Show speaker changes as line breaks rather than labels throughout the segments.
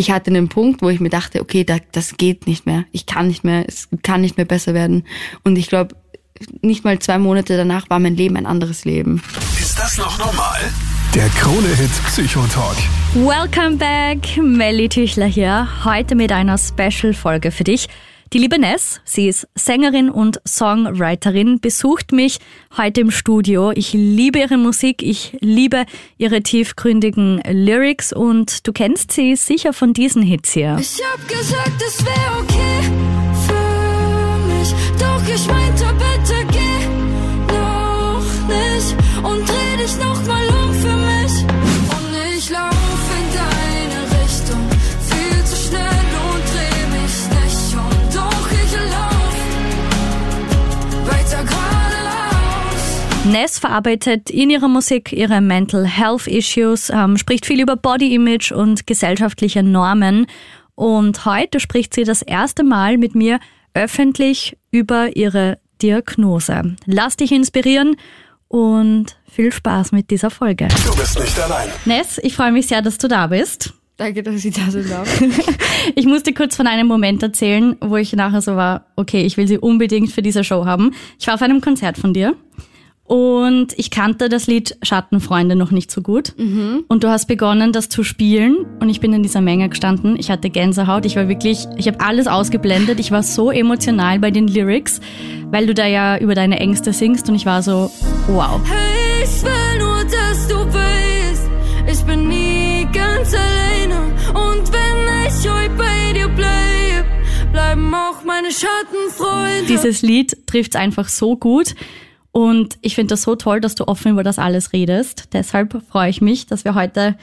ich hatte einen Punkt, wo ich mir dachte, okay, da, das geht nicht mehr. Ich kann nicht mehr, es kann nicht mehr besser werden. Und ich glaube, nicht mal zwei Monate danach war mein Leben ein anderes Leben.
Ist das noch normal? Der Krone-Hit Psychotalk.
Welcome back, Melly Tüchler hier. Heute mit einer Special-Folge für dich. Die liebe Ness, sie ist Sängerin und Songwriterin, besucht mich heute im Studio. Ich liebe ihre Musik, ich liebe ihre tiefgründigen Lyrics und du kennst sie sicher von diesen Hits hier.
Ich hab gesagt, es wäre okay für mich, doch ich meinte,
Ness verarbeitet in ihrer Musik ihre Mental Health Issues, ähm, spricht viel über Body Image und gesellschaftliche Normen. Und heute spricht sie das erste Mal mit mir öffentlich über ihre Diagnose. Lass dich inspirieren und viel Spaß mit dieser Folge.
Du bist nicht allein.
Ness, ich freue mich sehr, dass du da bist.
Danke, dass ich da sein darf.
Ich musste kurz von einem Moment erzählen, wo ich nachher so war, okay, ich will sie unbedingt für diese Show haben. Ich war auf einem Konzert von dir und ich kannte das Lied Schattenfreunde noch nicht so gut. Und du hast begonnen, das zu spielen und ich bin in dieser Menge gestanden. Ich hatte Gänsehaut, ich war wirklich, ich habe alles ausgeblendet. Ich war so emotional bei den Lyrics, weil du da ja über deine Ängste singst und ich war so, wow.
Hey, ich will nur, dass du weißt, ich bin nie ganz alleine. Und wenn ich heute bei dir bleib, bleiben auch meine Schattenfreunde.
Dieses Lied trifft einfach so gut. Und ich finde das so toll, dass du offen über das alles redest. Deshalb freue ich mich, dass wir heute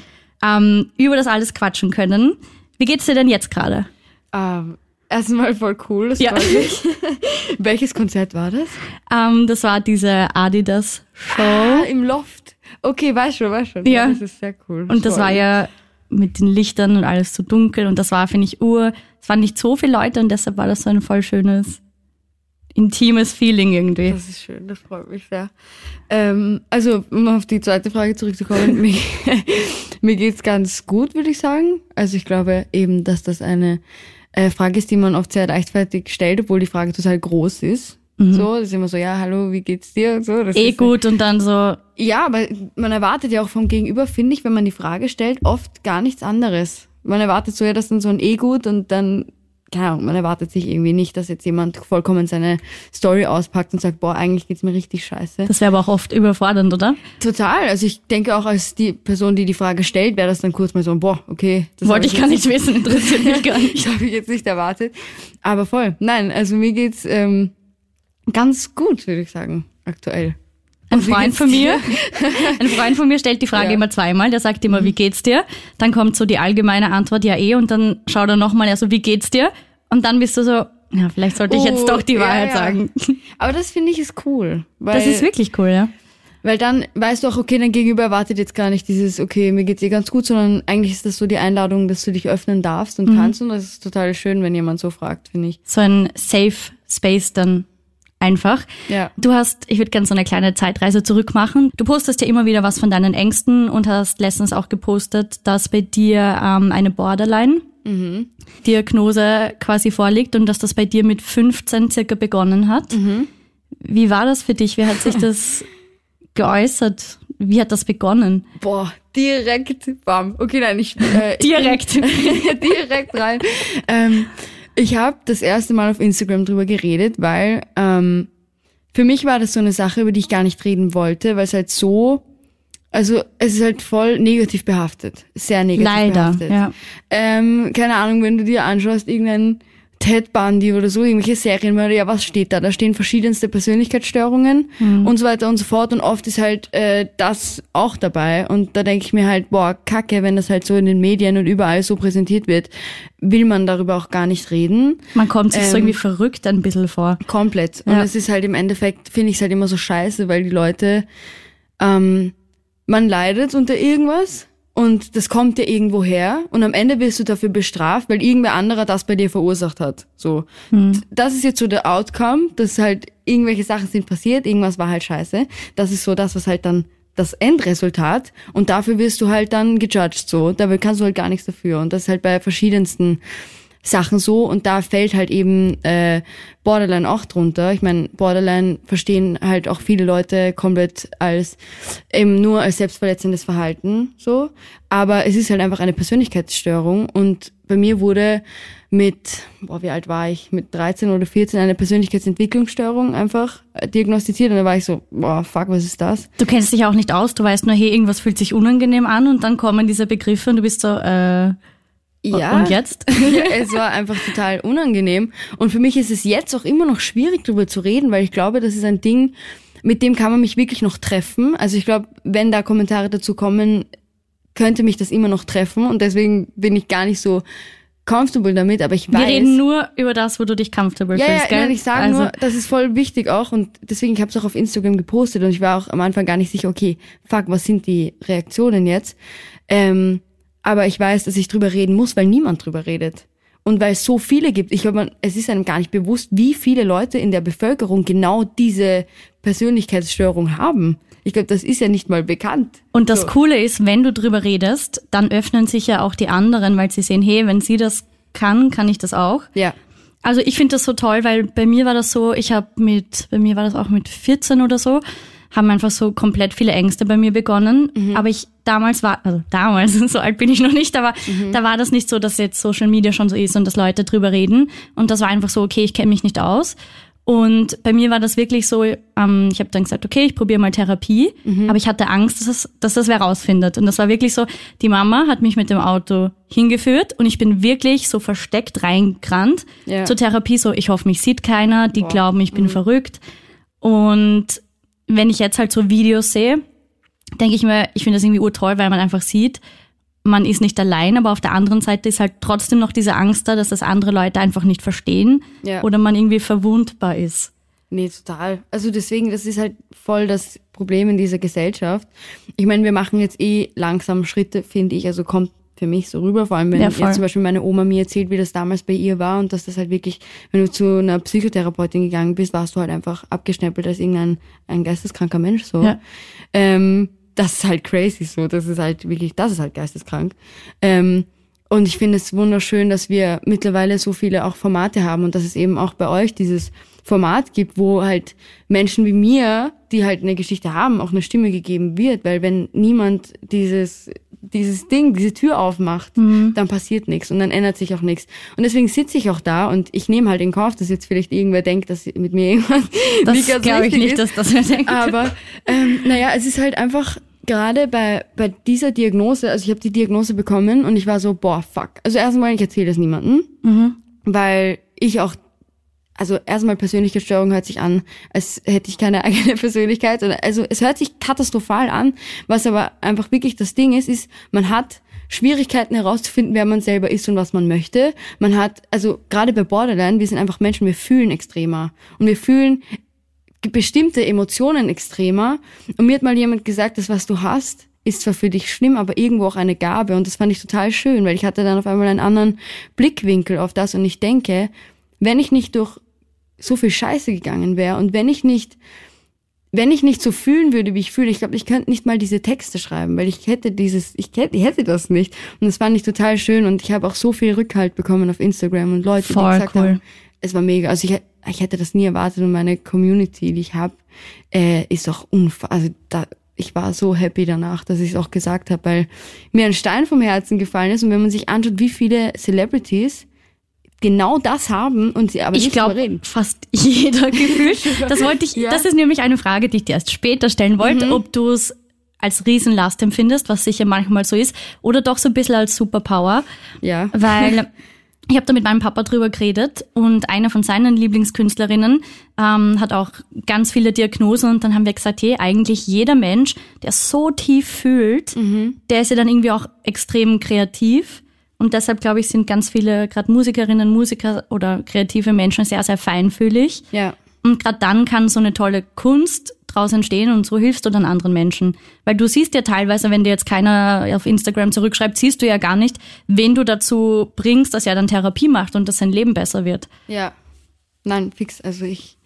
ähm, über das alles quatschen können. Wie geht's dir denn jetzt gerade?
ähm, erstmal voll cool, das
Ja.
freut mich. Welches Konzert war das?
Ähm, das war diese Adidas Show.
Ah, im Loft. Okay, weiß schon, weiß schon.
Ja.
Das ist sehr cool.
und das war ja mit den Lichtern und alles so dunkel. Und das war, finde ich, ur. Es waren nicht so viele Leute und deshalb war das so ein voll schönes, intimes Feeling irgendwie.
Das ist schön, das freut mich sehr. Ähm, also, um auf die zweite Frage zurückzukommen, mir, mir geht's ganz gut, würde ich sagen. Also ich glaube eben, dass das eine äh, Frage ist, die man oft sehr leichtfertig stellt, obwohl die Frage total groß ist. So, das ist immer so, ja, hallo, wie geht's dir? Und so, das
eh
ist,
gut und dann so,
Ja, aber man erwartet ja auch vom Gegenüber, finde ich, wenn man die Frage stellt, oft gar nichts anderes. Man erwartet so ja, dass dann so ein E-Gut und dann, keine Ahnung, man erwartet sich irgendwie nicht, dass jetzt jemand vollkommen seine Story auspackt und sagt, boah, eigentlich geht's mir richtig scheiße.
das wäre aber auch oft überfordernd, oder?
Total. Also ich denke auch als die Person, die die Frage stellt, wäre das dann kurz mal so, boah, okay. Das
Wollte ich gar nicht wissen, interessiert mich gar nicht.
Das habe ich jetzt nicht erwartet. Aber voll. Nein, also mir geht's ähm, ganz gut, würde ich sagen, aktuell.
Ein Freund von
dir?
mir, ein Freund von mir stellt die Frage
Ja. Mhm.
immer zweimal. Der sagt immer, wie geht's dir? Dann kommt so die allgemeine Antwort, ja eh, und dann schaut er nochmal, also wie geht's dir? Und dann bist du so, ja, vielleicht sollte ich jetzt
Oh,
doch die
ja,
Wahrheit
ja.
sagen.
Aber das finde ich ist cool. Weil,
Das ist wirklich cool, ja.
Weil dann weißt du auch, okay, dein Gegenüber erwartet jetzt gar nicht dieses, okay, mir geht's eh ganz gut, sondern eigentlich ist das so die Einladung, dass du dich öffnen darfst
Mhm.
und kannst. Und das ist total schön, wenn jemand so fragt, finde ich.
So ein Safe Space dann einfach.
Ja.
Du hast, ich würde gerne so eine kleine Zeitreise zurück machen. Du postest ja immer wieder was von deinen Ängsten und hast letztens auch gepostet, dass bei dir ähm, eine Borderline-Diagnose quasi vorliegt und dass das bei dir mit 15 circa begonnen hat. Wie war das für dich? Wie hat sich das geäußert? Wie hat das begonnen?
Boah, direkt, bam. Okay, nein, ich... Äh,
Direkt.
direkt rein. Ähm, ich habe das erste Mal auf Instagram drüber geredet, weil ähm, für mich war das so eine Sache, über die ich gar nicht reden wollte, weil es halt so, also es ist halt voll negativ behaftet, sehr negativ
Leider,
behaftet.
ja.
Ähm, keine Ahnung, wenn du dir anschaust, irgendein Ted Bundy oder so, irgendwelche Serienmörder, ja, was steht da? Da stehen verschiedenste Persönlichkeitsstörungen und so weiter und so fort und oft ist halt äh, das auch dabei und da denke ich mir halt, boah, kacke, wenn das halt so in den Medien und überall so präsentiert wird, will man darüber auch gar nicht reden.
Man kommt sich so
Ähm,
irgendwie verrückt ein bisschen vor.
Komplett. Und
Ja.
es ist halt im Endeffekt, finde ich es halt immer so scheiße, weil die Leute, ähm, man leidet unter irgendwas und das kommt dir irgendwo her und am Ende wirst du dafür bestraft, weil irgendwer anderer das bei dir verursacht hat. So. Das ist jetzt so der Outcome, dass halt irgendwelche Sachen sind passiert, irgendwas war halt scheiße. Das ist so das, was halt dann das Endresultat und dafür wirst du halt dann gejudged so. Dabei kannst du halt gar nichts dafür. Und das ist halt bei verschiedensten Sachen so und da fällt halt eben äh, Borderline auch drunter. Ich meine, Borderline verstehen halt auch viele Leute komplett als eben nur als selbstverletzendes Verhalten so, aber es ist halt einfach eine Persönlichkeitsstörung und bei mir wurde mit, boah, wie alt war ich? Mit 13 oder 14 eine Persönlichkeitsentwicklungsstörung einfach äh, diagnostiziert und da war ich so, boah, fuck, was ist das?
Du kennst dich auch nicht aus, du weißt nur, hey, irgendwas fühlt sich unangenehm an und dann kommen diese Begriffe und du bist so, äh,
Ja.
und jetzt?
es war einfach total unangenehm. Und für mich ist es jetzt auch immer noch schwierig, darüber zu reden, weil ich glaube, das ist ein Ding, mit dem kann man mich wirklich noch treffen. Also ich glaube, wenn da Kommentare dazu kommen, könnte mich das immer noch treffen. Und deswegen bin ich gar nicht so comfortable damit, aber ich weiß.
Wir reden nur über das, wo du dich comfortable
ja,
fühlst,
ja,
gell?
nein, ich sage
also,
nur, das ist voll wichtig auch und deswegen ich habe es auch auf Instagram gepostet und ich war auch am Anfang gar nicht sicher, okay, fuck, was sind die Reaktionen jetzt? Ähm, aber ich weiß, dass ich drüber reden muss, weil niemand drüber redet. Und weil es so viele gibt, ich glaube, es ist einem gar nicht bewusst, wie viele Leute in der Bevölkerung genau diese Persönlichkeitsstörung haben. Ich glaube, das ist ja nicht mal bekannt.
Und das
So.
Coole ist, wenn du drüber redest, dann öffnen sich ja auch die anderen, weil sie sehen, hey, wenn sie das kann, kann ich das auch.
Ja.
Also ich finde das so toll, weil bei mir war das so, ich habe mit, bei mir war das auch mit 14 oder so, haben einfach so komplett viele Ängste bei mir begonnen. Aber ich damals war, also damals, so alt bin ich noch nicht, aber da war das nicht so, dass jetzt Social Media schon so ist und dass Leute drüber reden. Und das war einfach so, okay, ich kenne mich nicht aus. Und bei mir war das wirklich so, ähm, ich habe dann gesagt, okay, ich probiere mal Therapie, aber ich hatte Angst, dass, es, dass das wer rausfindet. Und das war wirklich so, die Mama hat mich mit dem Auto hingeführt und ich bin wirklich so versteckt reingerannt
Ja.
zur Therapie, so ich hoffe, mich sieht keiner, die glauben, ich bin
Mhm.
verrückt. Und wenn ich jetzt halt so Videos sehe, denke ich mir, ich finde das irgendwie urtoll, weil man einfach sieht, man ist nicht allein, aber auf der anderen Seite ist halt trotzdem noch diese Angst da, dass das andere Leute einfach nicht verstehen
Ja.
oder man irgendwie verwundbar ist.
Nee, total. Also deswegen, das ist halt voll das Problem in dieser Gesellschaft. Ich meine, wir machen jetzt eh langsam Schritte, finde ich. Also kommt für mich so rüber, vor allem wenn
Ja,
jetzt zum Beispiel meine Oma mir erzählt, wie das damals bei ihr war und dass das halt wirklich, wenn du zu einer Psychotherapeutin gegangen bist, warst du halt einfach abgeschnäppelt als irgendein ein geisteskranker Mensch so.
Ja.
Ähm, das ist halt crazy so. Das ist halt wirklich, das ist halt geisteskrank. Ähm, und ich finde es wunderschön, dass wir mittlerweile so viele auch Formate haben und dass es eben auch bei euch dieses Format gibt, wo halt Menschen wie mir, die halt eine Geschichte haben, auch eine Stimme gegeben wird. Weil wenn niemand dieses, dieses Ding, diese Tür aufmacht, dann passiert nichts und dann ändert sich auch nichts. Und deswegen sitze ich auch da und ich nehme halt in Kauf, dass jetzt vielleicht irgendwer denkt, dass mit mir irgendwas
Das
nicht ganz
glaube ich nicht,
ist.
dass das wer denkt.
Aber ähm, naja, es ist halt einfach gerade bei, bei dieser Diagnose, also ich habe die Diagnose bekommen und ich war so, boah, fuck. Also erstmal, ich erzähle das niemandem, weil ich auch, also erstmal Persönlichkeitsstörung hört sich an, als hätte ich keine eigene Persönlichkeit. Also es hört sich katastrophal an, was aber einfach wirklich das Ding ist, ist, man hat Schwierigkeiten herauszufinden, wer man selber ist und was man möchte. Man hat, also gerade bei Borderline, wir sind einfach Menschen, wir fühlen extremer. Und wir fühlen bestimmte Emotionen extremer. Und mir hat mal jemand gesagt, das, was du hast, ist zwar für dich schlimm, aber irgendwo auch eine Gabe. Und das fand ich total schön, weil ich hatte dann auf einmal einen anderen Blickwinkel auf das. Und ich denke, wenn ich nicht durch so viel Scheiße gegangen wäre und wenn ich nicht, wenn ich nicht so fühlen würde, wie ich fühle, ich glaube, ich könnte nicht mal diese Texte schreiben, weil ich hätte dieses, ich hätte, ich hätte das nicht. Und das fand ich total schön und ich habe auch so viel Rückhalt bekommen auf Instagram und Leute,
Voll
die gesagt
cool.
haben, es war mega. Also ich, ich hätte das nie erwartet und meine Community, die ich habe, äh, ist auch unfassbar. Also da, ich war so happy danach, dass ich es auch gesagt habe, weil mir ein Stein vom Herzen gefallen ist und wenn man sich anschaut, wie viele Celebrities genau das haben und sie aber
Ich
nicht drüber
glaube,
reden.
fast jeder gefühlt. Das wollte ich,
Ja. Mhm.
das ist nämlich eine Frage, die ich dir erst später stellen wollte, ob du es als Riesenlast empfindest, was sicher manchmal so ist, oder doch so ein bisschen als Superpower.
Ja.
Weil ich habe da mit meinem Papa drüber geredet und eine von seinen Lieblingskünstlerinnen ähm, hat auch ganz viele Diagnosen und dann haben wir gesagt, hey, eigentlich jeder Mensch, der so tief fühlt, der ist ja dann irgendwie auch extrem kreativ. Und deshalb, glaube ich, sind ganz viele, gerade Musikerinnen, Musiker oder kreative Menschen sehr, sehr feinfühlig.
Ja.
Und gerade dann kann so eine tolle Kunst draus entstehen und so hilfst du dann anderen Menschen. Weil du siehst ja teilweise, wenn dir jetzt keiner auf Instagram zurückschreibt, siehst du ja gar nicht, wen du dazu bringst, dass er dann Therapie macht und dass sein Leben besser wird.
Ja. Nein, fix. Also ich,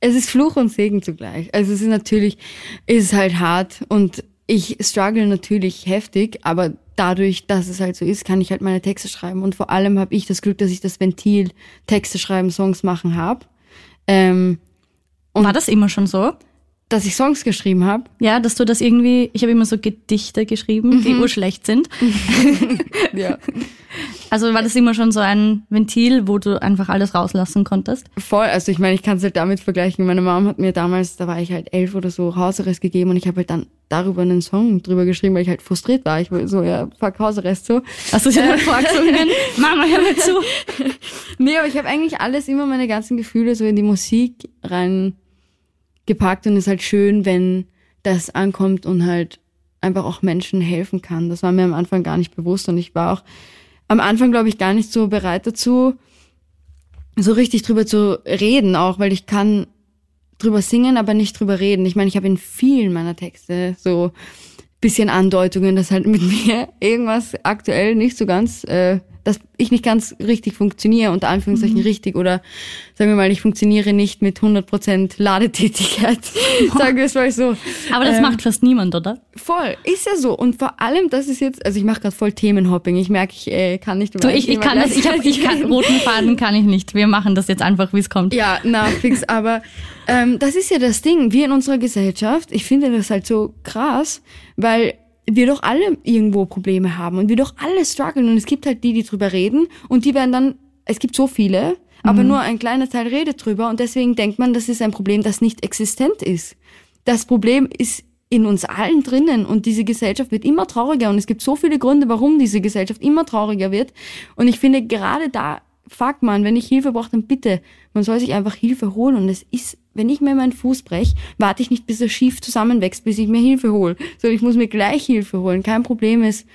es ist Fluch und Segen zugleich. Also es ist natürlich, es ist halt hart und ich struggle natürlich heftig, aber dadurch, dass es halt so ist, kann ich halt meine Texte schreiben. Und vor allem habe ich das Glück, dass ich das Ventil Texte schreiben, Songs machen habe. Ähm,
War das immer schon so?
Dass ich Songs geschrieben habe.
Ja, dass du das irgendwie, ich habe immer so Gedichte geschrieben, die urschlecht sind.
Ja.
Also war das immer schon so ein Ventil, wo du einfach alles rauslassen konntest?
Voll, also ich meine, ich kann es halt damit vergleichen. Meine Mom hat mir damals, da war ich halt elf oder so, Hausarrest gegeben und ich habe halt dann darüber einen Song drüber geschrieben, weil ich halt frustriert war. Ich war so, ja, fuck Hausarrest so.
Hast du sie dann vorgesungen? Mama, hör mir zu.
Nee, aber ich habe eigentlich alles, immer meine ganzen Gefühle so in die Musik rein gepackt und es ist halt schön, wenn das ankommt und halt einfach auch Menschen helfen kann. Das war mir am Anfang gar nicht bewusst und ich war auch am Anfang, glaube ich, gar nicht so bereit dazu, so richtig drüber zu reden, auch weil ich kann drüber singen, aber nicht drüber reden. Ich meine, ich habe in vielen meiner Texte so bisschen Andeutungen, dass halt mit mir irgendwas aktuell nicht so ganz, äh, dass ich nicht ganz richtig funktioniere, unter Anführungszeichen richtig, oder sagen wir mal, ich funktioniere nicht mit 100% Ladetätigkeit, sagen wir es mal so.
Aber das
Ähm,
macht fast niemand, oder?
Voll, ist ja so. Und vor allem, das ist jetzt, also ich mache gerade voll Themenhopping. Ich merke, ich äh, kann nicht ein
ich, ich kann das, ich, hab, ich kann, roten Faden kann ich nicht. Wir machen das jetzt einfach, wie es kommt.
Ja, na, fix. Aber ähm, das ist ja das Ding. Wir in unserer Gesellschaft, ich finde das halt so krass, weil wir doch alle irgendwo Probleme haben und wir doch alle strugglen und es gibt halt die, die drüber reden und die werden dann, es gibt so viele, aber nur ein kleiner Teil redet drüber und deswegen denkt man, das ist ein Problem, das nicht existent ist. Das Problem ist in uns allen drinnen und diese Gesellschaft wird immer trauriger und es gibt so viele Gründe, warum diese Gesellschaft immer trauriger wird und ich finde gerade da, fuck man, wenn ich Hilfe brauche, dann bitte, man soll sich einfach Hilfe holen und es ist, wenn ich mir meinen Fuß brech, warte ich nicht, bis er schief zusammenwächst, bis ich mir Hilfe hole, sondern ich muss mir gleich Hilfe holen, kein Problem ist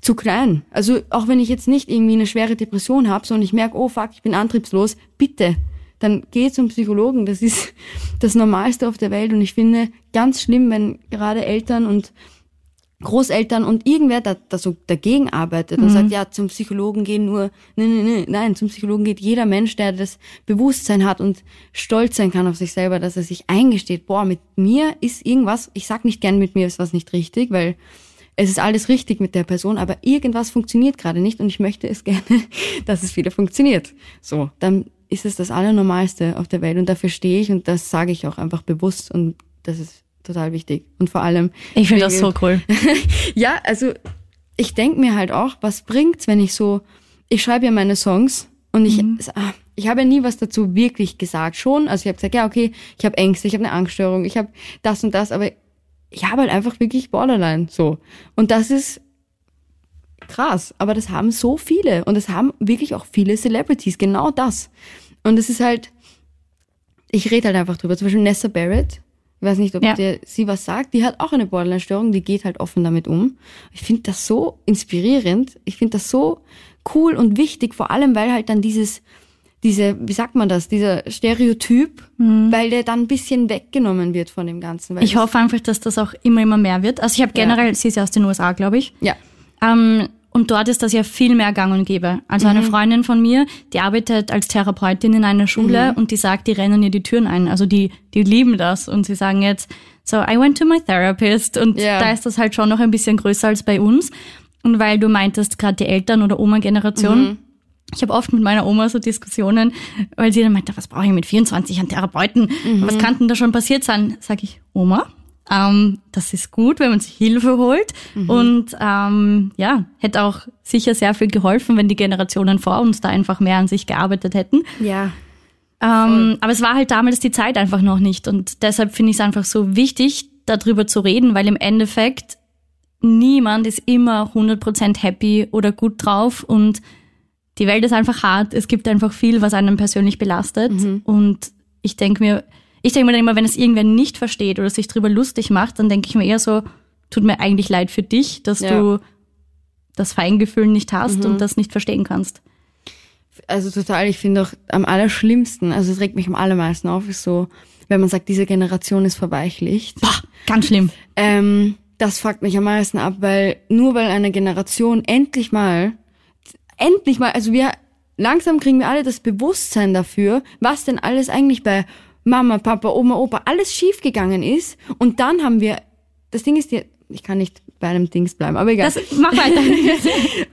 zu klein. Also auch wenn ich jetzt nicht irgendwie eine schwere Depression habe, sondern ich merke, oh fuck, ich bin antriebslos, bitte, dann geh zum Psychologen. Das ist das Normalste auf der Welt und ich finde ganz schlimm, wenn gerade Eltern und Großeltern und irgendwer da, da so dagegen arbeitet und sagt, ja, zum Psychologen gehen nur, nee, nee, nee, nein, zum Psychologen geht jeder Mensch, der das Bewusstsein hat und stolz sein kann auf sich selber, dass er sich eingesteht, boah, mit mir ist irgendwas, ich sag nicht gern, mit mir ist was nicht richtig, weil es ist alles richtig mit der Person, aber irgendwas funktioniert gerade nicht und ich möchte es gerne, dass es wieder funktioniert. So, dann ist es das Allernormalste auf der Welt und dafür stehe ich und das sage ich auch einfach bewusst und das ist total wichtig. Und vor allem.
Ich finde das so cool.
ja, also ich denk mir halt auch, was bringt's, wenn ich so, ich schreibe ja meine Songs und ich, ah, ich habe ja nie was dazu wirklich gesagt. Schon, also ich habe gesagt, ja, okay, ich habe Ängste, ich habe eine Angststörung, ich habe das und das, aber ich habe halt einfach wirklich Borderline so. Und das ist krass, aber das haben so viele und das haben wirklich auch viele Celebrities, genau das. Und es ist halt, ich rede halt einfach drüber. Zum Beispiel Nessa Barrett, ich weiß nicht, ob
Ja.
dir sie was sagt, die hat auch eine Borderline-Störung, die geht halt offen damit um. Ich finde das so inspirierend, ich finde das so cool und wichtig, vor allem weil halt dann dieses, diese, wie sagt man das, dieser Stereotyp, weil der dann ein bisschen weggenommen wird von dem Ganzen.
Ich hoffe einfach, dass das auch immer, immer mehr wird. Also ich habe
Ja.
generell, sie ist ja aus den USA, glaube ich.
Ja.
Ähm, und dort ist das ja viel mehr gang und gäbe. Also eine Freundin von mir, die arbeitet als Therapeutin in einer Schule und die sagt, die rennen ihr die Türen ein. Also die, die lieben das und sie sagen jetzt, so, I went to my therapist und
Ja.
da ist das halt schon noch ein bisschen größer als bei uns. Und weil du meintest, gerade die Eltern- oder Oma-Generation, ich habe oft mit meiner Oma so Diskussionen, weil sie dann meinte, was brauche ich mit 24 an Therapeuten? Was kann denn da schon passiert sein? Sag ich, Oma, ähm, das ist gut, wenn man sich Hilfe holt. Und ähm, ja, hätte auch sicher sehr viel geholfen, wenn die Generationen vor uns da einfach mehr an sich gearbeitet hätten.
Ja.
Ähm, aber es war halt damals die Zeit einfach noch nicht. Und deshalb finde ich es einfach so wichtig, darüber zu reden, weil im Endeffekt niemand ist immer 100% happy oder gut drauf und die Welt ist einfach hart. Es gibt einfach viel, was einen persönlich belastet. Und ich denke mir, ich denke mir dann immer, wenn es irgendwer nicht versteht oder sich drüber lustig macht, dann denke ich mir eher so, tut mir eigentlich leid für dich, dass
Ja.
du das Feingefühl nicht hast und das nicht verstehen kannst.
also total, ich finde auch am allerschlimmsten, also es regt mich am allermeisten auf, ist so, wenn man sagt, diese Generation ist verweichlicht.
Boah, ganz schlimm.
Ähm, das fuckt mich am meisten ab, weil nur weil eine Generation endlich mal, endlich mal, also wir, langsam kriegen wir alle das Bewusstsein dafür, was denn alles eigentlich bei Mama, Papa, Oma, Opa, alles schiefgegangen ist. Und dann haben wir, das Ding ist, ich kann nicht bei einem Dings bleiben, aber egal.
Das, mach weiter.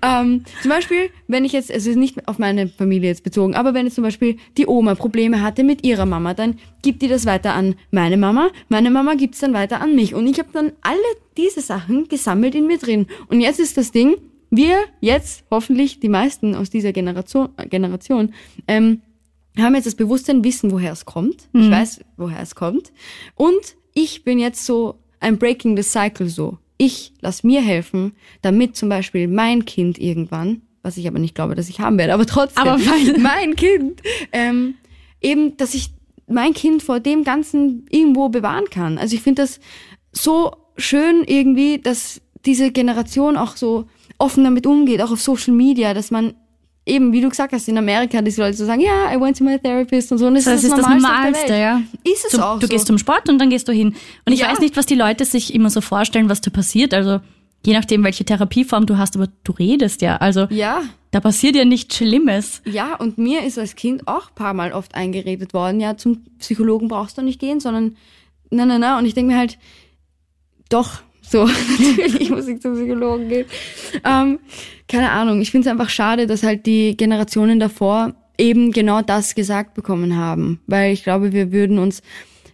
Ähm, zum Beispiel, wenn ich jetzt, also nicht auf meine Familie jetzt bezogen, aber wenn jetzt zum Beispiel die Oma Probleme hatte mit ihrer Mama, dann gibt die das weiter an meine Mama, meine Mama gibt's dann weiter an mich. Und ich habe dann alle diese Sachen gesammelt in mir drin. Und jetzt ist das Ding, wir jetzt, hoffentlich die meisten aus dieser Generation, Generation ähm, haben jetzt das Bewusstsein, wissen, woher es kommt. Ich weiß, woher es kommt. Und ich bin jetzt so ein Breaking the Cycle so. Ich lass mir helfen, damit zum Beispiel mein Kind irgendwann, was ich aber nicht glaube, dass ich haben werde, aber trotzdem,
Aber weil-
mein Kind, ähm, eben, dass ich mein Kind vor dem Ganzen irgendwo bewahren kann. Also ich finde das so schön irgendwie, dass diese Generation auch so offen damit umgeht, auch auf Social Media, dass man eben, wie du gesagt hast, in Amerika, die Leute so sagen, ja, I went to my therapist und so. Und das,
Das
ist das, Normalste, auf
Normalste, ja.
Ist es
Zum-
auch
du
so.
gehst zum Sport und dann gehst du hin. Und ich
Ja.
weiß nicht, was die Leute sich immer so vorstellen, was da passiert. Also je nachdem, welche Therapieform du hast, aber du redest ja. Also
ja,
da passiert ja nichts Schlimmes.
ja, und mir ist als Kind auch ein paar Mal oft eingeredet worden, ja, zum Psychologen brauchst du nicht gehen, sondern na, na, na. Und ich denke mir halt, doch, so, natürlich muss ich zum Psychologen gehen. Ähm, keine Ahnung, ich finde es einfach schade, dass halt die Generationen davor eben genau das gesagt bekommen haben. Weil ich glaube, wir würden uns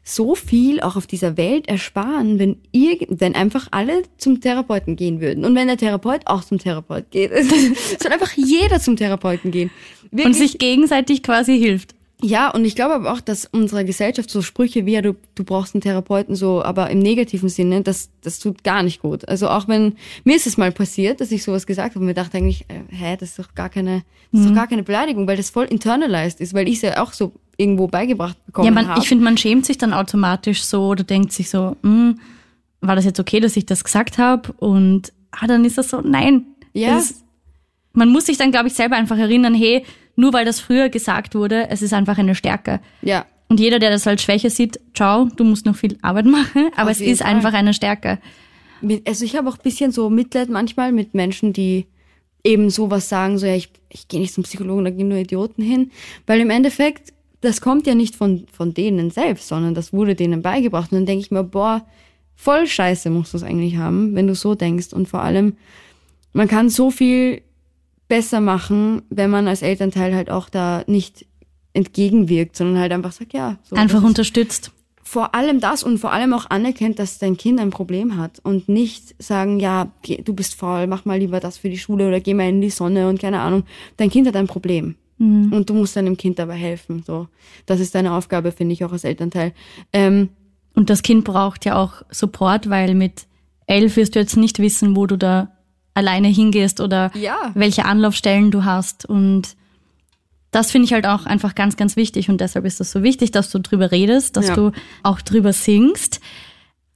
so viel auch auf dieser Welt ersparen, wenn ihr, wenn einfach alle zum Therapeuten gehen würden. Und wenn der Therapeut auch zum Therapeut geht. soll einfach jeder zum Therapeuten gehen.
Und
Wirklich.
sich gegenseitig quasi hilft.
Ja, und ich glaube aber auch, dass unsere Gesellschaft so Sprüche wie ja, du, du brauchst einen Therapeuten so, aber im negativen Sinne, das, das tut gar nicht gut. Also auch wenn, mir ist es mal passiert, dass ich sowas gesagt habe und mir dachte eigentlich, äh, hä, das ist doch gar keine, das ist doch gar keine Beleidigung, weil das voll internalized ist, weil ich es ja auch so irgendwo beigebracht bekommen
Ja, man,
habe.
ich finde, man schämt sich dann automatisch so oder denkt sich so, hm, war das jetzt okay, dass ich das gesagt habe? Und ah, dann ist das so, nein.
Ja.
Ist, man muss sich dann, glaube ich, selber einfach erinnern, hey, nur weil das früher gesagt wurde, es ist einfach eine Stärke.
ja,
Und jeder, der das als Schwäche sieht, ciao, du musst noch viel Arbeit machen, aber
Auf
es ist
Fall.
einfach eine Stärke.
Also ich habe auch ein bisschen so Mitleid manchmal mit Menschen, die eben sowas sagen, so ja, ich, ich gehe nicht zum Psychologen, da gehen nur Idioten hin. Weil im Endeffekt, das kommt ja nicht von, von denen selbst, sondern das wurde denen beigebracht. Und dann denke ich mir, boah, voll scheiße musst du es eigentlich haben, wenn du so denkst. Und vor allem, man kann so viel besser machen, wenn man als Elternteil halt auch da nicht entgegenwirkt, sondern halt einfach sagt, ja. So,
Einfach unterstützt.
vor allem das und vor allem auch anerkennt, dass dein Kind ein Problem hat und nicht sagen, ja, du bist faul, mach mal lieber das für die Schule oder geh mal in die Sonne und keine Ahnung. Dein Kind hat ein Problem und du musst deinem Kind dabei helfen. So, das ist deine Aufgabe, finde ich auch als Elternteil. Ähm,
Und das Kind braucht ja auch Support, weil mit elf wirst du jetzt nicht wissen, wo du da alleine hingehst oder
Ja.
welche Anlaufstellen du hast. Und das finde ich halt auch einfach ganz, ganz wichtig. Und deshalb ist es so wichtig, dass du drüber redest, dass
Ja.
du auch drüber singst.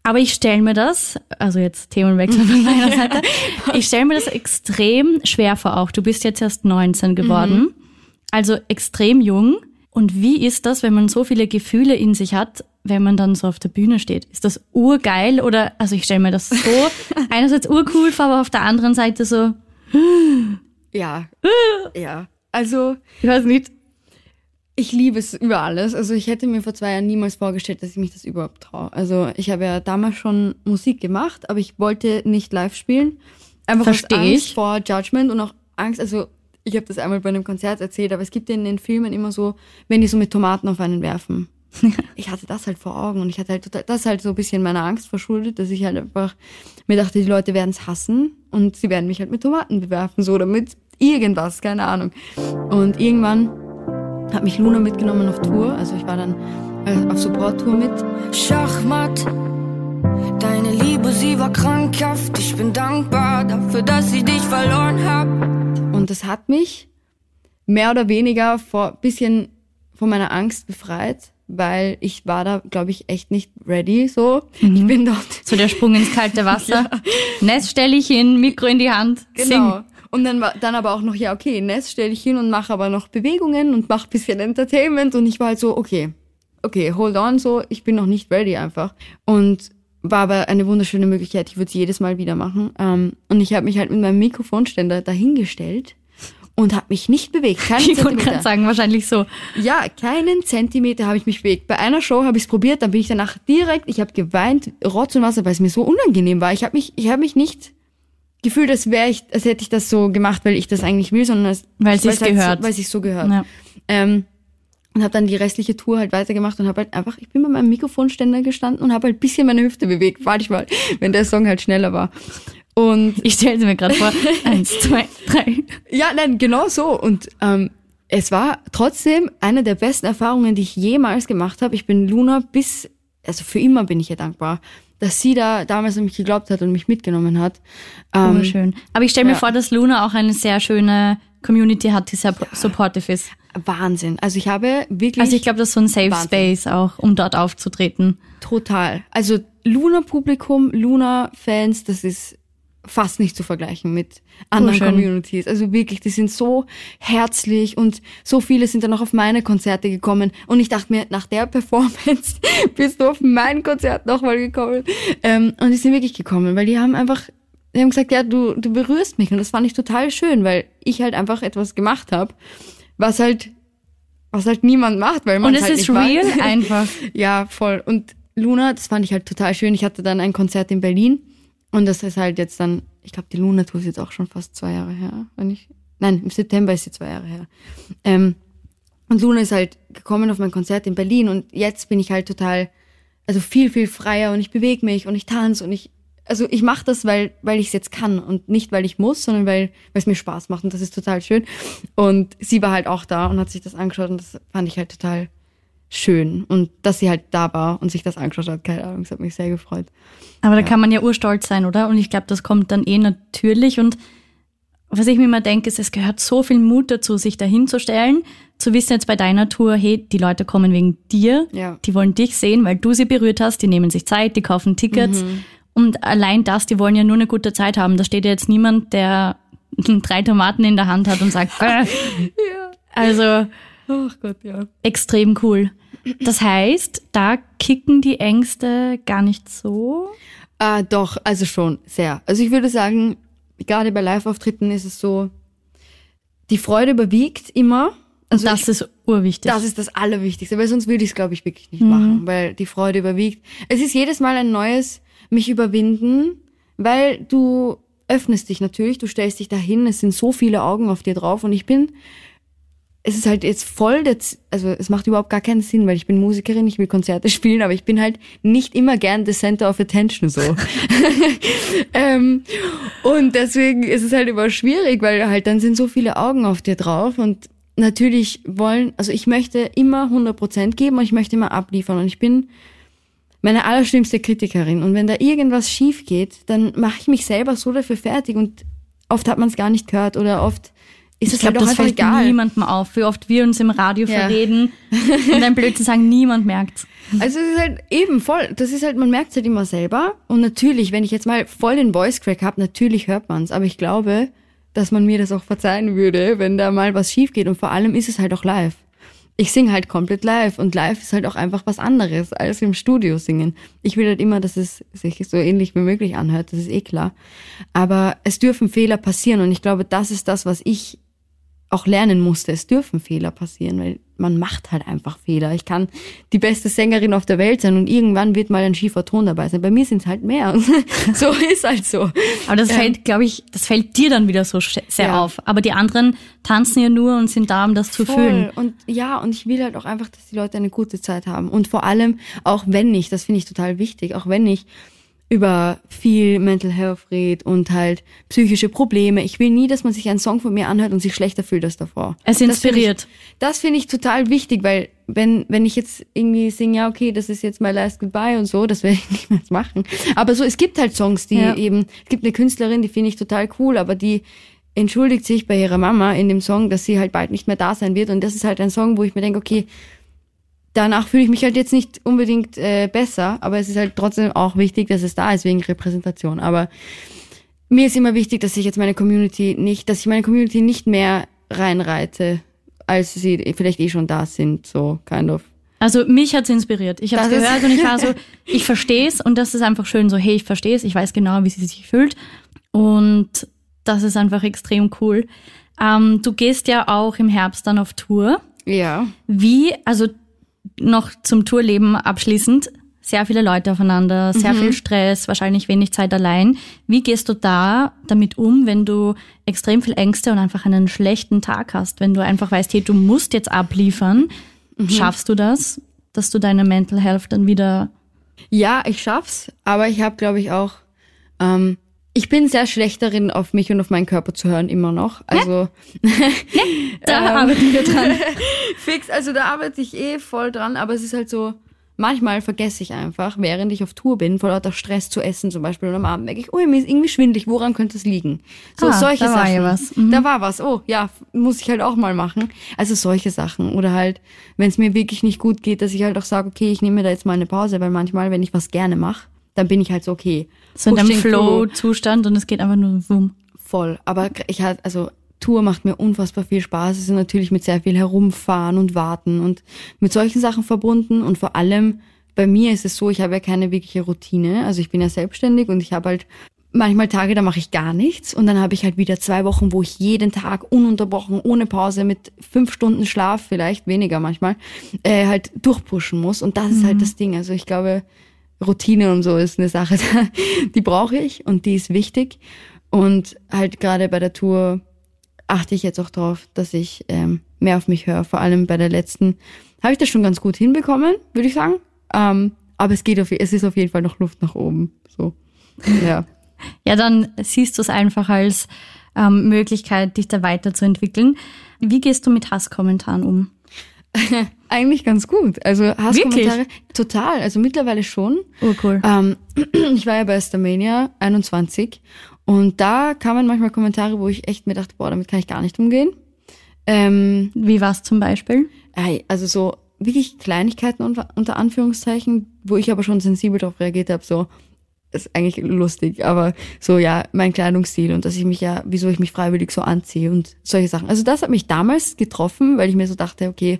Aber ich stelle mir das, also jetzt Themenwechsel von meiner Seite, ich stelle mir das extrem schwer vor auch. Du bist jetzt erst 19 geworden, also extrem jung. Und wie ist das, wenn man so viele Gefühle in sich hat, wenn man dann so auf der Bühne steht? Ist das urgeil oder, also ich stelle mir das so einerseits urcool vor, aber auf der anderen Seite so,
ja, ja. Also
ich weiß nicht,
ich liebe es über alles. Also ich hätte mir vor zwei Jahren niemals vorgestellt, dass ich mich das überhaupt traue. Also ich habe ja damals schon Musik gemacht, aber ich wollte nicht live spielen. Einfach aus
Versteh
Angst
ich.
vor Judgment und auch Angst, also ich habe das einmal bei einem Konzert erzählt, aber es gibt in den Filmen immer so, wenn die so mit Tomaten auf einen werfen. Ich hatte das halt vor Augen und ich hatte halt total, das halt so ein bisschen meiner Angst verschuldet, dass ich halt einfach mir dachte, die Leute werden es hassen und sie werden mich halt mit Tomaten bewerfen, so oder mit irgendwas, keine Ahnung. Und irgendwann hat mich Luna mitgenommen auf Tour, also ich war dann äh, auf Support-Tour mit
Schachmatt. Deine Liebe, sie war krankhaft. Ich bin dankbar dafür, dass ich dich verloren hab.
und das hat mich mehr oder weniger vor bisschen von meiner Angst befreit, weil ich war da, glaube ich, echt nicht ready so. Ich bin dort
so der Sprung ins kalte Wasser. Nest stelle ich hin, Mikro in die Hand,
Genau.
sing.
Und dann, war- dann aber auch noch, ja, okay, Nest stelle ich hin und mache aber noch Bewegungen und mache bisschen Entertainment. Und ich war halt so, okay, okay, hold on, so, ich bin noch nicht ready einfach. Und war aber eine wunderschöne Möglichkeit. Ich würde es jedes Mal wieder machen. Ähm, und ich habe mich halt mit meinem Mikrofonständer dahingestellt und habe mich nicht bewegt. Keinen
Ich wollte gerade sagen, wahrscheinlich so.
Ja, keinen Zentimeter habe ich mich bewegt. Bei einer Show habe ich es probiert, dann bin ich danach direkt, ich habe geweint, Rotz und Wasser, weil es mir so unangenehm war. Ich habe mich, ich habe mich nicht gefühlt, als wäre ich, als hätte ich das so gemacht, weil ich das eigentlich will, sondern als,
Weil
halt
gehört.
So, weil es so gehört.
Ja.
Ähm, und habe dann die restliche Tour halt weitergemacht und habe halt einfach, ich bin bei meinem Mikrofonständer gestanden und habe halt ein bisschen meine Hüfte bewegt, manchmal, wenn der Song halt schneller war. Und
Ich stelle sie mir gerade vor. Eins, zwei, drei.
ja, nein, genau so. Und ähm, es war trotzdem eine der besten Erfahrungen, die ich jemals gemacht habe. Ich bin Luna bis, also für immer bin ich ihr dankbar, dass sie da damals an mich geglaubt hat und mich mitgenommen hat. Ähm,
Oh, schön. Aber ich stelle mir
ja.
vor, dass Luna auch eine sehr schöne Community hat, die sehr supportive ist.
Wahnsinn. Also ich habe wirklich
Also ich glaube, das ist so ein Safe
Wahnsinn.
Space auch, um dort aufzutreten.
total. Also Luna-Publikum, Luna-Fans, das ist fast nicht zu vergleichen mit anderen
Oh.
Communities. Also wirklich, die sind so herzlich und so viele sind dann auch auf meine Konzerte gekommen. Und ich dachte mir, nach der Performance bist du auf mein Konzert nochmal gekommen. Ähm, und die sind wirklich gekommen, weil die haben einfach, die haben gesagt, ja, du, du berührst mich. Und das fand ich total schön, weil ich halt einfach etwas gemacht habe, was halt, was halt niemand macht, weil man
Und es
halt
ist real
weiß.
einfach.
Ja, voll. Und Luna, das fand ich halt total schön. Ich hatte dann ein Konzert in Berlin und das ist halt jetzt dann, ich glaube, die Luna Tour ist jetzt auch schon fast zwei Jahre her, wenn ich, nein, im September ist sie zwei Jahre her. Ähm, und Luna ist halt gekommen auf mein Konzert in Berlin und jetzt bin ich halt total, also viel, viel freier und ich bewege mich und ich tanze und ich, also ich mache das, weil, weil ich es jetzt kann und nicht, weil ich muss, sondern weil weil es mir Spaß macht und das ist total schön. Und sie war halt auch da und hat sich das angeschaut und das fand ich halt total schön. Und dass sie halt da war und sich das angeschaut hat, keine Ahnung, das hat mich sehr gefreut.
Aber da kann man ja urstolz sein, oder? Und ich glaube, das kommt dann eh natürlich. Und was ich mir immer denke, ist, es gehört so viel Mut dazu, sich dahinzustellen, zu wissen jetzt bei deiner Tour, hey, die Leute kommen wegen dir,
Ja.
die wollen dich sehen, weil du sie berührt hast, die nehmen sich Zeit, die kaufen Tickets. Und allein das, die wollen ja nur eine gute Zeit haben. Da steht ja jetzt niemand, der drei Tomaten in der Hand hat und sagt, äh. also
Ach Gott, ja.
extrem cool. Das heißt, da kicken die Ängste gar nicht so.
Ah, doch, also schon, sehr. Also ich würde sagen, gerade bei Live-Auftritten ist es so, die Freude überwiegt immer. Also
das
ich,
ist urwichtig.
das ist das Allerwichtigste, weil sonst würde ich es, glaube ich, wirklich nicht machen, weil die Freude überwiegt. Es ist jedes Mal ein neues mich überwinden, weil du öffnest dich natürlich, du stellst dich dahin, es sind so viele Augen auf dir drauf und ich bin, es ist halt jetzt voll, der, Z- also es macht überhaupt gar keinen Sinn, weil ich bin Musikerin, ich will Konzerte spielen, aber ich bin halt nicht immer gern the center of attention so. ähm, und deswegen ist es halt immer schwierig, weil halt dann sind so viele Augen auf dir drauf und natürlich wollen, also ich möchte immer 100% geben und ich möchte immer abliefern und ich bin meine allerschlimmste Kritikerin und wenn da irgendwas schief geht, dann mache ich mich selber so dafür fertig und oft hat man es gar nicht gehört oder oft ist
ich
es
glaube,
halt
das fällt
egal.
niemandem auf, wie oft wir uns im Radio
Ja.
verreden und ein Blödsinn sagen, niemand merkt's.
Also es ist halt eben voll, das ist halt, man merkt halt immer selber. Und natürlich, wenn ich jetzt mal voll den Voice Crack habe, natürlich hört man's. Aber ich glaube, dass man mir das auch verzeihen würde, wenn da mal was schief geht. Und vor allem ist es halt auch live. Ich singe halt komplett live und live ist halt auch einfach was anderes als im Studio singen. Ich will halt immer, dass es sich so ähnlich wie möglich anhört, das ist eh klar. Aber es dürfen Fehler passieren und ich glaube, das ist das, was ich auch lernen musste. Es dürfen Fehler passieren, weil man macht halt einfach Fehler. Ich kann die beste Sängerin auf der Welt sein und irgendwann wird mal ein schiefer Ton dabei sein. Bei mir sind es halt mehr. so ist halt so.
Aber das fällt, glaube ich, das fällt dir dann wieder so sehr
Ja.
auf. Aber die anderen tanzen ja nur und sind da, um das zu fühlen.
Und ja, und ich will halt auch einfach, dass die Leute eine gute Zeit haben. Und vor allem, auch wenn ich, das finde ich total wichtig, auch wenn ich über viel Mental Health rede und halt psychische Probleme. Ich will nie, dass man sich einen Song von mir anhört und sich schlechter fühlt als davor.
Es
Das finde
inspiriert.
Ich, das finde ich total wichtig, weil wenn, wenn ich jetzt irgendwie singe, ja, okay, das ist jetzt my last goodbye und so, das werde ich nicht mehr machen. Aber so, es gibt halt Songs, die
Ja.
eben, es gibt eine Künstlerin, die finde ich total cool, aber die entschuldigt sich bei ihrer Mama in dem Song, dass sie halt bald nicht mehr da sein wird. Und das ist halt ein Song, wo ich mir denke, okay, danach fühle ich mich halt jetzt nicht unbedingt äh, besser, aber es ist halt trotzdem auch wichtig, dass es da ist wegen Repräsentation. Aber mir ist immer wichtig, dass ich jetzt meine Community nicht, dass ich meine Community nicht mehr reinreite, als sie vielleicht eh schon da sind, so kind of.
Also mich hat's inspiriert. Ich habe es gehört und ich war so, ich verstehe es und das ist einfach schön so, hey, ich verstehe es, ich weiß genau, wie sie sich fühlt und das ist einfach extrem cool. Ähm, du gehst ja auch im Herbst dann auf Tour.
Ja.
Wie, also noch zum Tourleben abschließend, sehr viele Leute aufeinander, sehr viel Stress, wahrscheinlich wenig Zeit allein. Wie gehst du da damit um, wenn du extrem viel Ängste und einfach einen schlechten Tag hast? Wenn du einfach weißt, hey, du musst jetzt abliefern, schaffst du das, dass du deine Mental Health dann wieder
Ja, ich schaff's, aber ich habe, glaube ich, auch. Ähm, ich bin sehr schlecht darin, auf mich und auf meinen Körper zu hören, immer noch. Also
da
Ähm.
arbeiten wir dran.
fix, also da arbeite ich eh voll dran, aber es ist halt so, manchmal vergesse ich einfach, während ich auf Tour bin, vor lauter Stress zu essen zum Beispiel und am Abend merke ich, oh, mir ist irgendwie schwindlig, woran könnte es liegen? So
Ah,
solche
da war
Sachen.
ja was. Mhm.
Da war was, oh ja, muss ich halt auch mal machen. Also solche Sachen. Oder halt, wenn es mir wirklich nicht gut geht, dass ich halt auch sage, okay, ich nehme mir da jetzt mal eine Pause, weil manchmal, wenn ich was gerne mache, dann bin ich halt so, okay.
So in einem Flow-Zustand und es geht einfach nur wumm.
voll. Aber ich halt, also Tour macht mir unfassbar viel Spaß. Es ist natürlich mit sehr viel herumfahren und warten und mit solchen Sachen verbunden. Und vor allem bei mir ist es so, ich habe ja keine wirkliche Routine. Also ich bin ja selbstständig und ich habe halt manchmal Tage, da mache ich gar nichts. Und dann habe ich halt wieder zwei Wochen, wo ich jeden Tag ununterbrochen, ohne Pause, mit fünf Stunden Schlaf, vielleicht weniger manchmal, äh, halt durchpushen muss. Und das ist halt das Ding. Also ich glaube, Routine und so ist eine Sache, die brauche ich und die ist wichtig. Und halt gerade bei der Tour achte ich jetzt auch drauf, dass ich ähm, mehr auf mich höre. Vor allem bei der letzten habe ich das schon ganz gut hinbekommen, würde ich sagen. Ähm, aber es geht auf, es ist auf jeden Fall noch Luft nach oben. So, ja.
Ja, dann siehst du es einfach als ähm, Möglichkeit, dich da weiterzuentwickeln. Wie gehst du mit Hasskommentaren um?
Eigentlich ganz gut. Also Hasskommentare, total. Also mittlerweile schon.
Oh, cool.
Ähm, ich war ja bei Starmania 21 und da kamen manchmal Kommentare, wo ich echt mir dachte, boah, damit kann ich gar nicht umgehen. Ähm,
Wie war's zum Beispiel?
Also so wirklich Kleinigkeiten unter, unter Anführungszeichen, wo ich aber schon sensibel darauf reagiert habe, so ist eigentlich lustig, aber so ja, mein Kleidungsstil und dass ich mich ja, wieso ich mich freiwillig so anziehe und solche Sachen. Also das hat mich damals getroffen, weil ich mir so dachte, okay,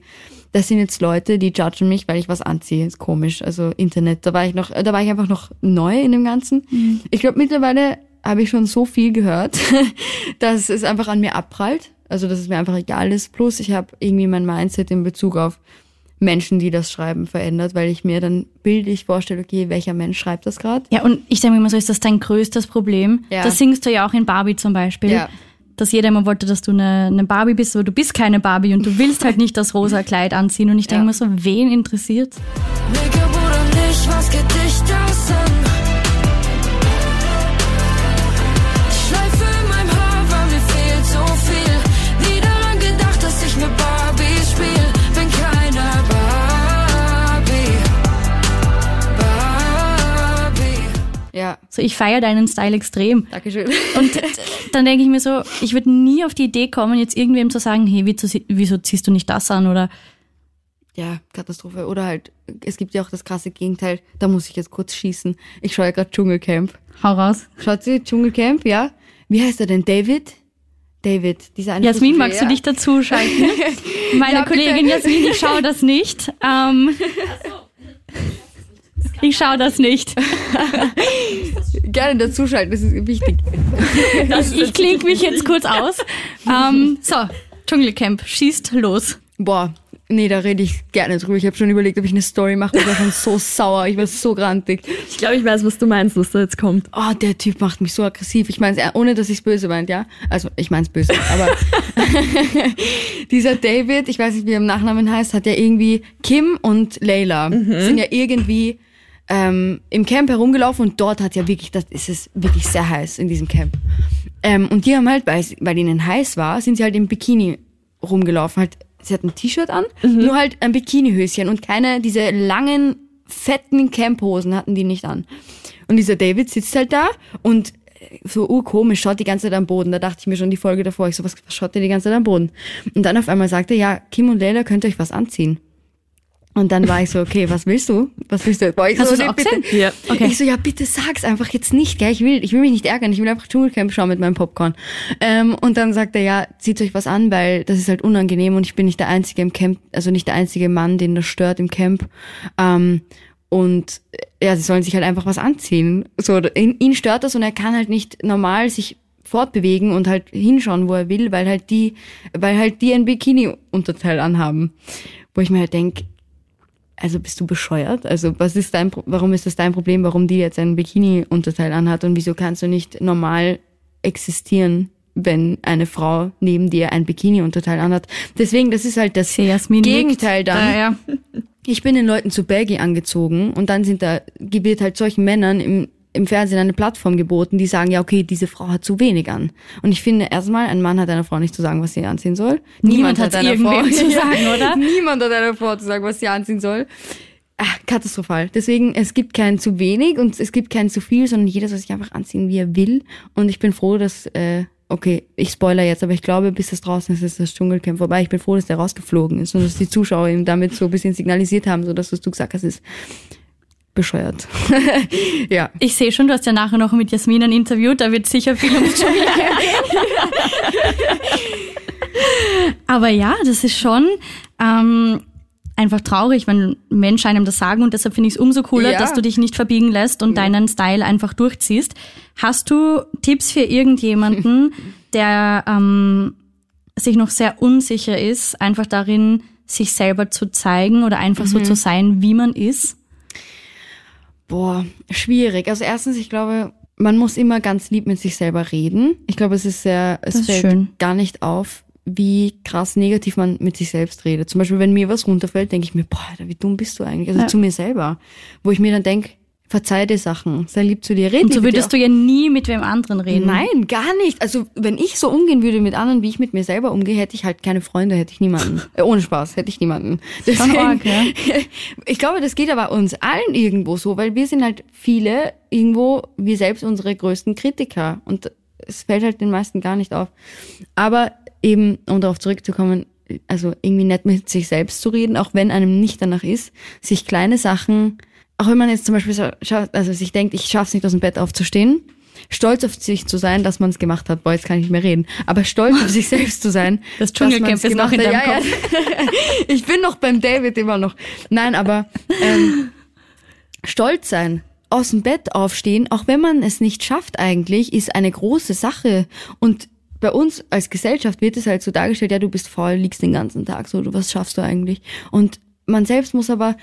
das sind jetzt Leute, die judgen mich, weil ich was anziehe. Ist komisch. Also Internet, da war ich noch, da war ich einfach noch neu in dem Ganzen. Ich glaube mittlerweile habe ich schon so viel gehört, dass es einfach an mir abprallt. Also dass es mir einfach egal ist. Plus ich habe irgendwie mein Mindset in Bezug auf Menschen, die das schreiben, verändert, weil ich mir dann bildlich vorstelle, okay, welcher Mensch schreibt das gerade?
Ja, und ich denke mir immer so, ist das dein größtes Problem?
Ja.
Das singst du ja auch in Barbie zum Beispiel.
Ja.
Dass jeder immer wollte, dass du eine, eine Barbie bist, aber du bist keine Barbie und du willst halt nicht das rosa Kleid anziehen. Und ich denke
Ja.
mir so, wen interessiert?
Bruder, nicht, was geht dich das an?
Ja,
So, ich feiere deinen Style extrem.
Dankeschön.
Und dann denke ich mir so, ich würde nie auf die Idee kommen, jetzt irgendwem zu sagen, hey, wieso, wieso ziehst du nicht das an? Oder
ja, Katastrophe. Oder halt, es gibt ja auch das krasse Gegenteil, da muss ich jetzt kurz schießen. Ich schaue ja gerade Dschungelcamp.
hau raus.
Schaut sie Dschungelcamp, ja? Wie heißt er denn? David? David, dieser eine
Jasmin, magst du dich dazu schalten? Meine
Ja.
Kollegin Jasmin, ich schaue das nicht. Ähm, ich schaue das nicht.
Gerne dazuschalten, das ist wichtig.
Ich klinge mich jetzt kurz aus. Ähm, so, Dschungelcamp, schießt los.
Boah, nee, da rede ich gerne drüber. Ich habe schon überlegt, ob ich eine Story mache. Ich war schon so sauer, ich war so grantig.
Ich glaube, ich weiß, was du meinst, was da jetzt kommt.
Oh, der Typ macht mich so aggressiv. Ich meine es, ohne dass ich es böse meint, ja? Also, ich meine es böse, aber dieser David, ich weiß nicht, wie er im Nachnamen heißt, hat ja irgendwie Kim und Layla sind ja irgendwie ähm, im Camp herumgelaufen und dort hat ja wirklich, das ist es wirklich sehr heiß in diesem Camp. Ähm, und die haben halt, weil, weil ihnen heiß war, sind sie halt im Bikini rumgelaufen. Halt, sie hat ein T-Shirt an, nur halt ein Bikinihöschen und keine, diese langen, fetten Camphosen hatten die nicht an. Und dieser David sitzt halt da und so urkomisch, schaut die ganze Zeit am Boden. Da dachte ich mir schon die Folge davor, ich so, was, was schaut der die ganze Zeit am Boden? Und dann auf einmal sagte er, ja, Kim und Leila, könnt ihr euch was anziehen? Und dann war ich so, okay, was willst du? Was willst du? Boah, ich
Hast
so, nee,
auch
bitte.
Ja.
Okay.
Ich so, ja, bitte sag's einfach jetzt nicht, gell? Ich will, ich will mich nicht ärgern, ich will einfach Dschungelcamp schauen mit meinem Popcorn. Ähm, und dann sagt er, ja, zieht euch was an, weil das ist halt unangenehm und ich bin nicht der Einzige im Camp, also nicht der einzige Mann, den das stört im Camp. Ähm, und äh, ja, sie sollen sich halt einfach was anziehen. So, ihn, ihn stört das und er kann halt nicht normal sich fortbewegen und halt hinschauen, wo er will, weil halt die, weil halt die ein Bikini-Unterteil anhaben. Wo ich mir halt denk, also bist du bescheuert? Also was ist dein, warum ist das dein Problem, warum die jetzt ein Bikini-Unterteil anhat und wieso kannst du nicht normal existieren, wenn eine Frau neben dir ein Bikini-Unterteil anhat? Deswegen, das ist halt das Gegenteil
nickt.
dann.
Ja, ja.
Ich bin den Leuten zu Baggy angezogen und dann sind da, wird halt solchen Männern im, im Fernsehen eine Plattform geboten, die sagen, ja, okay, diese Frau hat zu wenig an. Und ich finde erstmal, ein Mann hat einer Frau nicht zu sagen, was sie anziehen soll.
Niemand hat's
einer
irgendwem zu sagen, oder?
Niemand hat einer Frau zu sagen, was sie anziehen soll. Ach, katastrophal. Deswegen, es gibt kein zu wenig und es gibt kein zu viel, sondern jeder soll sich einfach anziehen, wie er will. Und ich bin froh, dass, äh, okay, ich spoiler jetzt, aber ich glaube, bis das draußen ist, ist das Dschungelcamp vorbei. Ich bin froh, dass der rausgeflogen ist und dass die Zuschauer ihm damit so ein bisschen signalisiert haben, so dass was du gesagt hast, ist bescheuert. ja.
Ich sehe schon, du hast ja nachher noch mit Jasmin ein Interview, da wird sicher viel ums Dschungelcamp gehen. Aber ja, das ist schon ähm, einfach traurig, wenn Menschen einem das sagen und deshalb finde ich es umso cooler,
Ja.
dass du dich nicht verbiegen lässt und deinen Style einfach durchziehst. Hast du Tipps für irgendjemanden, der ähm, sich noch sehr unsicher ist, einfach darin, sich selber zu zeigen oder einfach so zu sein, wie man ist?
Boah, schwierig. Also erstens, ich glaube, man muss immer ganz lieb mit sich selber reden. Ich glaube, es ist sehr, es
Das
fällt
schön.
gar nicht auf, wie krass negativ man mit sich selbst redet. Zum Beispiel, wenn mir was runterfällt, denke ich mir, boah, Alter, wie dumm bist du eigentlich? Also
Ja.
zu mir selber. Wo ich mir dann denke, verzeih dir Sachen, sei lieb zu dir, red
Und so würdest du ja nie mit wem anderen reden.
Nein, gar nicht. Also wenn ich so umgehen würde mit anderen, wie ich mit mir selber umgehe, hätte ich halt keine Freunde, hätte ich niemanden. Äh, ohne Spaß, hätte ich niemanden.
Schon arg, ja.
Ich glaube, das geht aber uns allen irgendwo so, weil wir sind halt viele irgendwo, wir selbst unsere größten Kritiker. Und es fällt halt den meisten gar nicht auf. Aber eben, um darauf zurückzukommen, also irgendwie nett mit sich selbst zu reden, auch wenn einem nicht danach ist, sich kleine Sachen, auch wenn man jetzt zum Beispiel also sich denkt, ich schaff's nicht aus dem Bett aufzustehen, stolz auf sich zu sein, dass man es gemacht hat. Boah, jetzt kann ich nicht mehr reden. Aber stolz auf sich selbst zu sein.
Das Dschungelcamp ist noch in deinem.
Ja, ja. Ich bin noch beim David immer noch. Nein, aber ähm, stolz sein, aus dem Bett aufstehen, auch wenn man es nicht schafft eigentlich, ist eine große Sache. Und bei uns als Gesellschaft wird es halt so dargestellt, ja, du bist faul, liegst den ganzen Tag so, du, was schaffst du eigentlich? Und man selbst muss aber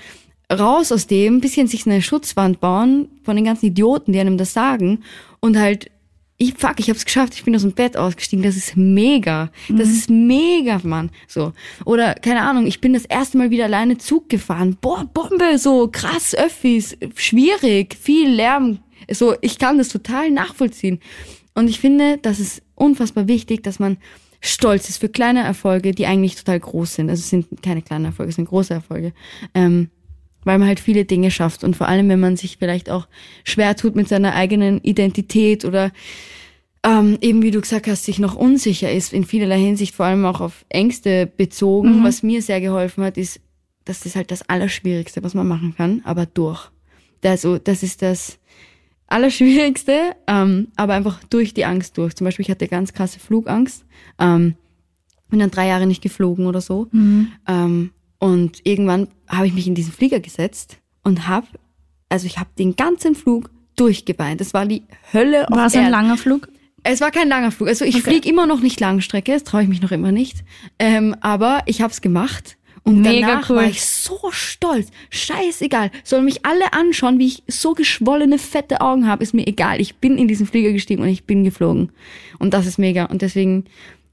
raus aus dem, bisschen sich eine Schutzwand bauen von den ganzen Idioten, die einem das sagen und halt ich fuck, ich hab's geschafft, ich bin aus dem Bett ausgestiegen, das ist mega. Das ist mega, Mann. So. Oder, keine Ahnung, ich bin das erste Mal wieder alleine Zug gefahren. Boah, Bombe, so krass, Öffis, schwierig, viel Lärm. So, ich kann das total nachvollziehen. Und ich finde, das ist unfassbar wichtig, dass man stolz ist für kleine Erfolge, die eigentlich total groß sind. Also es sind keine kleinen Erfolge, es sind große Erfolge. Ähm, weil man halt viele Dinge schafft und vor allem, wenn man sich vielleicht auch schwer tut mit seiner eigenen Identität oder ähm, eben wie du gesagt hast, sich noch unsicher ist in vielerlei Hinsicht, vor allem auch auf Ängste bezogen. Was mir sehr geholfen hat, ist, das ist halt das Allerschwierigste, was man machen kann, aber durch. Also das ist das Allerschwierigste, ähm, aber einfach durch die Angst durch. Zum Beispiel, ich hatte ganz krasse Flugangst, ähm, bin dann drei Jahre nicht geflogen oder so. Ähm, und irgendwann habe ich mich in diesen Flieger gesetzt und habe, also ich habe den ganzen Flug durchgeweint. Das war die Hölle auf
War es ein langer Flug?
Es war kein langer Flug. Also ich fliege immer noch nicht Langstrecke, das traue ich mich noch immer nicht. Ähm, aber ich habe es gemacht. Und
Mega
danach
cool.
war ich so stolz. Scheißegal. Sollen mich alle anschauen, wie ich so geschwollene, fette Augen habe, ist mir egal. Ich bin in diesen Flieger gestiegen und ich bin geflogen. Und das ist mega. Und deswegen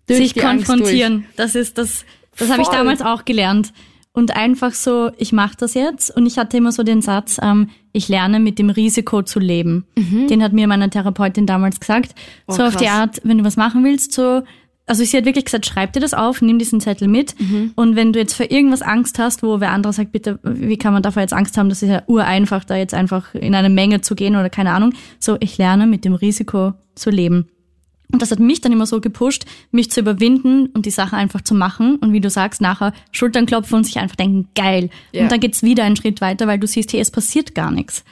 Sich konfrontieren. Das ist das, das habe ich damals auch gelernt. Und einfach so, ich mache das jetzt. Und ich hatte immer so den Satz, ähm, ich lerne mit dem Risiko zu leben. Den hat mir meine Therapeutin damals gesagt.
Mhm. Oh,
so auf die
krass.
Art, wenn du was machen willst, so, also sie hat wirklich gesagt, schreib dir das auf, nimm diesen Zettel mit.
Mhm.
Und wenn du jetzt für irgendwas Angst hast, wo wer andere sagt, bitte, wie kann man davor jetzt Angst haben, das ist ja ureinfach, da jetzt einfach in eine Menge zu gehen oder keine Ahnung. So, ich lerne mit dem Risiko zu leben. Und das hat mich dann immer so gepusht, mich zu überwinden und die Sachen einfach zu machen. Und wie du sagst, nachher Schultern klopfen und sich einfach denken, geil.
Ja.
Und dann geht's wieder einen Schritt weiter, weil du siehst, hey, es passiert gar nichts.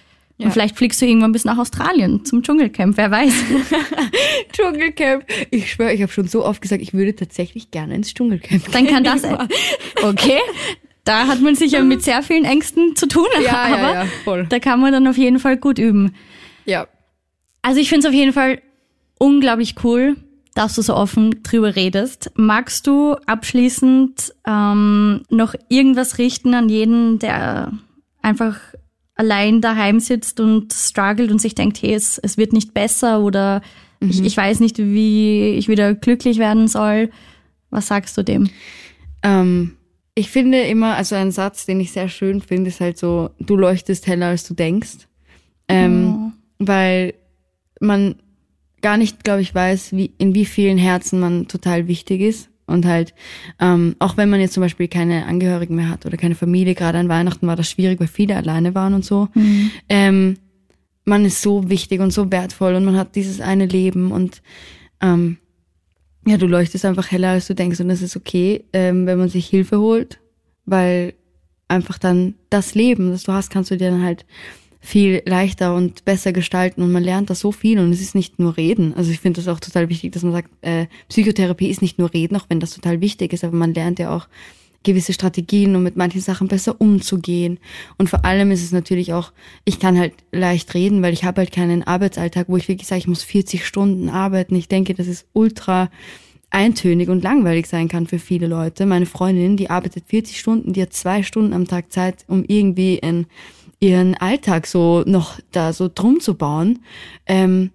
Und vielleicht fliegst du irgendwann bis nach Australien zum Dschungelcamp, wer weiß.
Dschungelcamp. Ich schwöre, ich habe schon so oft gesagt, ich würde tatsächlich gerne ins Dschungelcamp
Dann kann das,
gehen.
okay. Da hat man sicher mit sehr vielen Ängsten zu tun,
Ja, ja,
aber
ja, voll.
da kann man dann auf jeden Fall gut üben.
Ja.
Also ich finde es auf jeden Fall unglaublich cool, dass du so offen drüber redest. Magst du abschließend ähm, noch irgendwas richten an jeden, der einfach allein daheim sitzt und struggelt und sich denkt, hey, es, es wird nicht besser oder ich, ich weiß nicht, wie ich wieder glücklich werden soll. Was sagst du dem?
Ähm, ich finde immer, also ein Satz, den ich sehr schön finde, ist halt so, du leuchtest heller, als du denkst. Ähm, Weil man gar nicht, glaube ich, weiß, wie, in wie vielen Herzen man total wichtig ist. Und halt, ähm, auch wenn man jetzt zum Beispiel keine Angehörigen mehr hat oder keine Familie, gerade an Weihnachten war das schwierig, weil viele alleine waren und so. Ähm, man ist so wichtig und so wertvoll und man hat dieses eine Leben und ähm, ja, du leuchtest einfach heller, als du denkst und das ist okay, ähm, wenn man sich Hilfe holt, weil einfach dann das Leben, das du hast, kannst du dir dann halt viel leichter und besser gestalten und man lernt da so viel und es ist nicht nur Reden. Also ich finde das auch total wichtig, dass man sagt, äh, Psychotherapie ist nicht nur Reden, auch wenn das total wichtig ist, aber man lernt ja auch gewisse Strategien, um mit manchen Sachen besser umzugehen. Und vor allem ist es natürlich auch, ich kann halt leicht reden, weil ich habe halt keinen Arbeitsalltag, wo ich wirklich sage, ich muss 40 Stunden arbeiten. Ich denke, das ist ultra eintönig und langweilig sein kann für viele Leute. Meine Freundin, die arbeitet 40 Stunden, die hat zwei Stunden am Tag Zeit, um irgendwie in ihren Alltag so noch da so drum zu bauen. Ähm,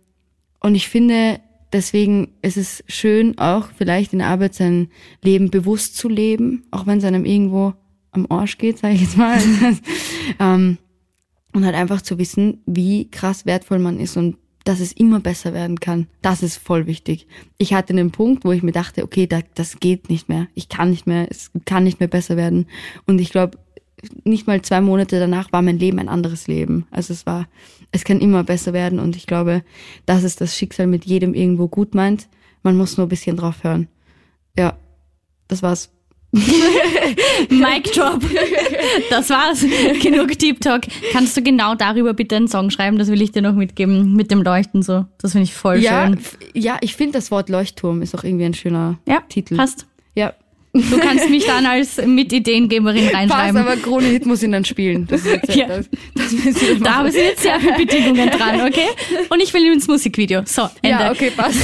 und ich finde, deswegen ist es schön, auch vielleicht in der Arbeit sein Leben bewusst zu leben, auch wenn es einem irgendwo am Arsch geht, sage ich jetzt mal. ähm, und halt einfach zu wissen, wie krass wertvoll man ist und dass es immer besser werden kann. Das ist voll wichtig. Ich hatte einen Punkt, wo ich mir dachte, okay, da, das geht nicht mehr. Ich kann nicht mehr, es kann nicht mehr besser werden. Und ich glaube, nicht mal zwei Monate danach war mein Leben ein anderes Leben. Also es war, es kann immer besser werden und ich glaube, das ist das Schicksal mit jedem irgendwo gut meint. Man muss nur ein bisschen drauf hören. Ja, das war's.
Mic Drop. Das war's. Genug Deep Talk. Kannst du genau darüber bitte einen Song schreiben? Das will ich dir noch mitgeben. Mit dem Leuchten so. Das finde ich voll
Ja,
schön.
ja, ich finde das Wort Leuchtturm ist auch irgendwie ein schöner
Ja,
Titel.
passt.
Ja,
Du kannst mich dann als Mitideengeberin reinschreiben.
aber Krone Hit muss ihn dann spielen. Das ist jetzt
Ja.
das, das
Da haben sie jetzt sehr viele Bedingungen dran, okay? Und ich will ins Musikvideo. So, Ende.
Ja, okay, passt.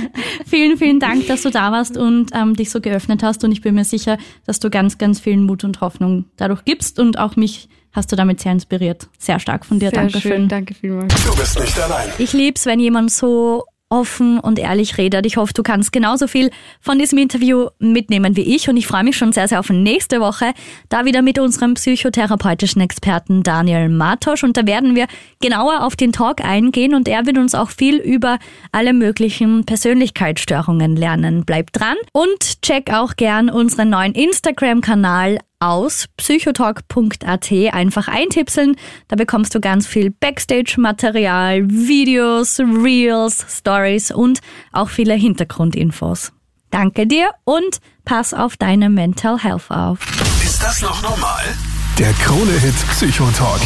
Vielen, vielen Dank, dass du da warst und ähm, dich so geöffnet hast. Und ich bin mir sicher, dass du ganz, ganz vielen Mut und Hoffnung dadurch gibst. Und auch mich hast du damit sehr inspiriert. Sehr stark von dir.
Sehr
Dankeschön.
schön, danke vielmals.
Du bist nicht allein.
Ich lieb's, wenn jemand so offen und ehrlich redet. Ich hoffe, du kannst genauso viel von diesem Interview mitnehmen wie ich und ich freue mich schon sehr, sehr auf nächste Woche, da wieder mit unserem psychotherapeutischen Experten Daniel Matosch und da werden wir genauer auf den Talk eingehen und er wird uns auch viel über alle möglichen Persönlichkeitsstörungen lernen. Bleibt dran und check auch gern unseren neuen Instagram-Kanal aus psychotalk.at einfach eintipseln. Da bekommst du ganz viel Backstage-Material, Videos, Reels, Stories und auch viele Hintergrundinfos. Danke dir und pass auf deine Mental Health auf.
Ist das noch normal? Der Krone-Hit Psychotalk.